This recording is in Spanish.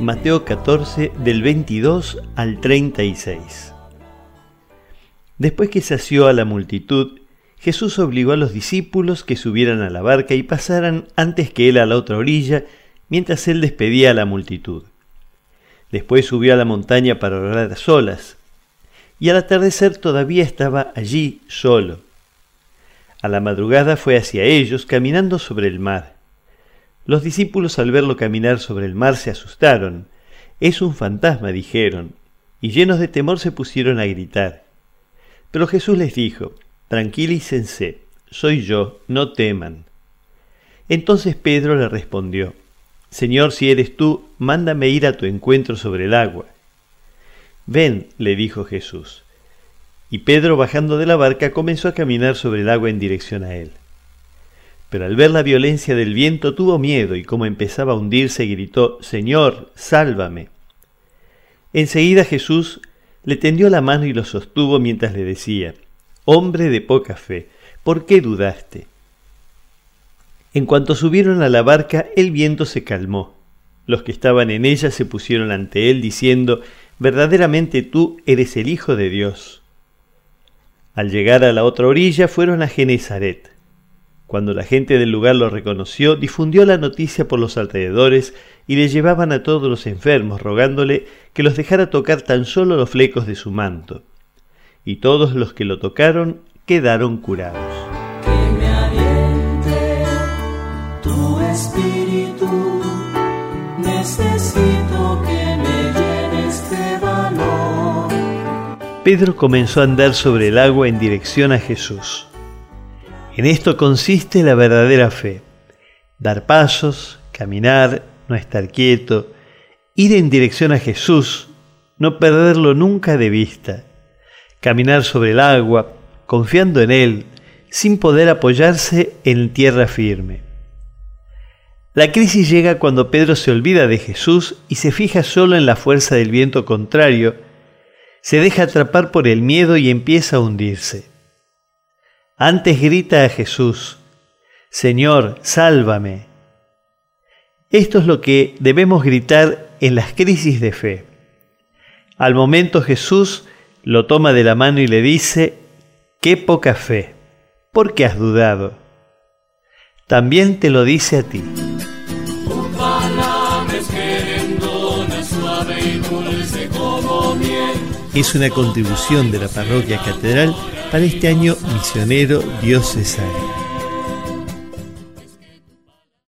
Mateo 14 del 22 al 36. Después que sació a la multitud, Jesús obligó a los discípulos que subieran a la barca y pasaran antes que él a la otra orilla, mientras él despedía a la multitud. Después subió a la montaña para orar a solas, y al atardecer todavía estaba allí solo. A la madrugada fue hacia ellos caminando sobre el mar. Los discípulos al verlo caminar sobre el mar se asustaron. Es un fantasma, dijeron, y llenos de temor se pusieron a gritar. Pero Jesús les dijo, Tranquilícense, soy yo, no teman. Entonces Pedro le respondió, Señor, si eres tú, mándame ir a tu encuentro sobre el agua. Ven, le dijo Jesús. Y Pedro, bajando de la barca, comenzó a caminar sobre el agua en dirección a él. Pero al ver la violencia del viento tuvo miedo y como empezaba a hundirse gritó, Señor, sálvame. Enseguida Jesús le tendió la mano y lo sostuvo mientras le decía, Hombre de poca fe, ¿por qué dudaste? En cuanto subieron a la barca, el viento se calmó. Los que estaban en ella se pusieron ante él diciendo, Verdaderamente tú eres el Hijo de Dios. Al llegar a la otra orilla fueron a Genezaret. Cuando la gente del lugar lo reconoció, difundió la noticia por los alrededores y le llevaban a todos los enfermos, rogándole que los dejara tocar tan solo los flecos de su manto y todos los que lo tocaron quedaron curados. Que me aliente tu espíritu, necesito que me llenes de valor. Pedro comenzó a andar sobre el agua en dirección a Jesús. En esto consiste la verdadera fe. Dar pasos, caminar, no estar quieto, ir en dirección a Jesús, no perderlo nunca de vista caminar sobre el agua, confiando en Él, sin poder apoyarse en tierra firme. La crisis llega cuando Pedro se olvida de Jesús y se fija solo en la fuerza del viento contrario, se deja atrapar por el miedo y empieza a hundirse. Antes grita a Jesús, Señor, sálvame. Esto es lo que debemos gritar en las crisis de fe. Al momento Jesús lo toma de la mano y le dice, qué poca fe, ¿por qué has dudado? También te lo dice a ti. Es una contribución de la parroquia catedral para este año misionero diocesano.